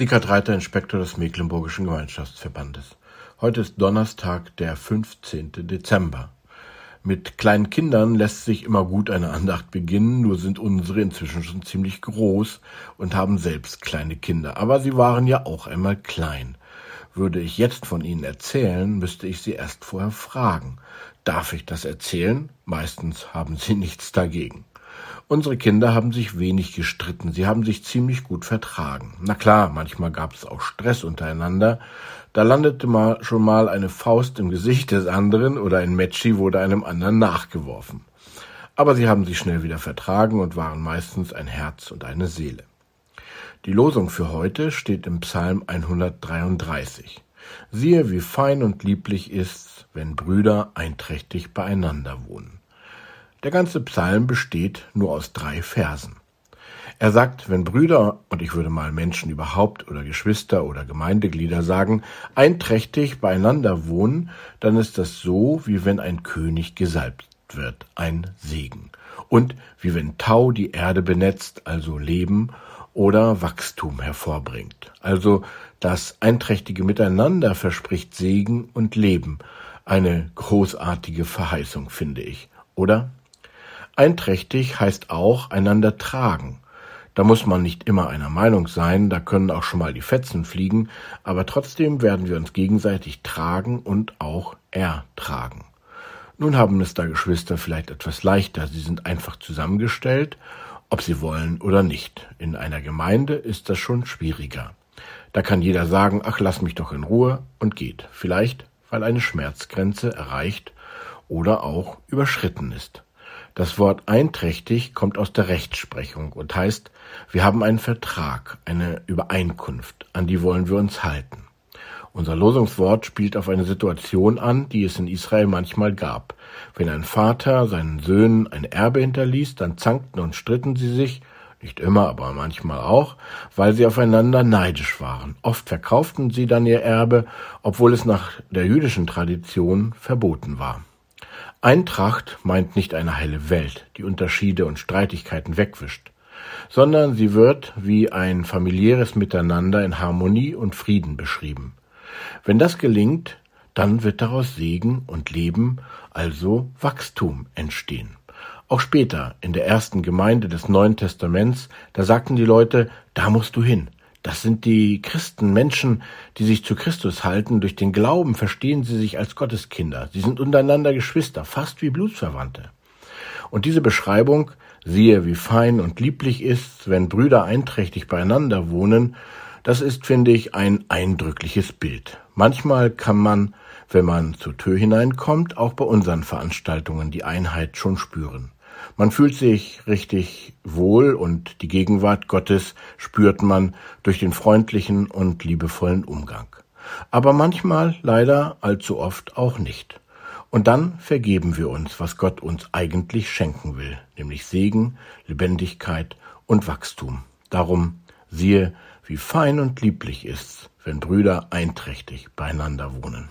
Sickert Reiter, Inspektor des Mecklenburgischen Gemeinschaftsverbandes. Heute ist Donnerstag, der 15. Dezember. Mit kleinen Kindern lässt sich immer gut eine Andacht beginnen, nur sind unsere inzwischen schon ziemlich groß und haben selbst kleine Kinder. Aber sie waren ja auch einmal klein. Würde ich jetzt von ihnen erzählen, müsste ich sie erst vorher fragen. Darf ich das erzählen? Meistens haben sie nichts dagegen. Unsere Kinder haben sich wenig gestritten, sie haben sich ziemlich gut vertragen. Na klar, manchmal gab es auch Stress untereinander, da landete mal schon mal eine Faust im Gesicht des anderen oder ein Metschi wurde einem anderen nachgeworfen. Aber sie haben sich schnell wieder vertragen und waren meistens ein Herz und eine Seele. Die Losung für heute steht im Psalm 133. Siehe, wie fein und lieblich ist's, wenn Brüder einträchtig beieinander wohnen. Der ganze Psalm besteht nur aus drei Versen. Er sagt, wenn Brüder, und ich würde mal Menschen überhaupt oder Geschwister oder Gemeindeglieder sagen, einträchtig beieinander wohnen, dann ist das so, wie wenn ein König gesalbt wird, ein Segen. Und wie wenn Tau die Erde benetzt, also Leben oder Wachstum hervorbringt. Also das einträchtige Miteinander verspricht Segen und Leben. Eine großartige Verheißung, finde ich, oder? Einträchtig heißt auch einander tragen. Da muss man nicht immer einer Meinung sein, da können auch schon mal die Fetzen fliegen, aber trotzdem werden wir uns gegenseitig tragen und auch ertragen. Nun haben es da Geschwister vielleicht etwas leichter, sie sind einfach zusammengestellt, ob sie wollen oder nicht. In einer Gemeinde ist das schon schwieriger. Da kann jeder sagen, ach lass mich doch in Ruhe und geht. Vielleicht, weil eine Schmerzgrenze erreicht oder auch überschritten ist. Das Wort einträchtig kommt aus der Rechtsprechung und heißt, wir haben einen Vertrag, eine Übereinkunft, an die wollen wir uns halten. Unser Losungswort spielt auf eine Situation an, die es in Israel manchmal gab. Wenn ein Vater seinen Söhnen ein Erbe hinterließ, dann zankten und stritten sie sich, nicht immer, aber manchmal auch, weil sie aufeinander neidisch waren. Oft verkauften sie dann ihr Erbe, obwohl es nach der jüdischen Tradition verboten war. Eintracht meint nicht eine heile Welt, die Unterschiede und Streitigkeiten wegwischt, sondern sie wird wie ein familiäres Miteinander in Harmonie und Frieden beschrieben. Wenn das gelingt, dann wird daraus Segen und Leben, also Wachstum entstehen. Auch später, in der ersten Gemeinde des Neuen Testaments, da sagten die Leute, da musst du hin, das sind die Christen, Menschen, die sich zu Christus halten. Durch den Glauben verstehen sie sich als Gotteskinder. Sie sind untereinander Geschwister, fast wie Blutsverwandte. Und diese Beschreibung, siehe, wie fein und lieblich ist, wenn Brüder einträchtig beieinander wohnen, das ist, finde ich, ein eindrückliches Bild. Manchmal kann man, wenn man zur Tür hineinkommt, auch bei unseren Veranstaltungen die Einheit schon spüren. Man fühlt sich richtig wohl und die Gegenwart Gottes spürt man durch den freundlichen und liebevollen Umgang. Aber manchmal leider allzu oft auch nicht. Und dann vergeben wir uns, was Gott uns eigentlich schenken will, nämlich Segen, Lebendigkeit und Wachstum. Darum siehe, wie fein und lieblich ist's, wenn Brüder einträchtig beieinander wohnen.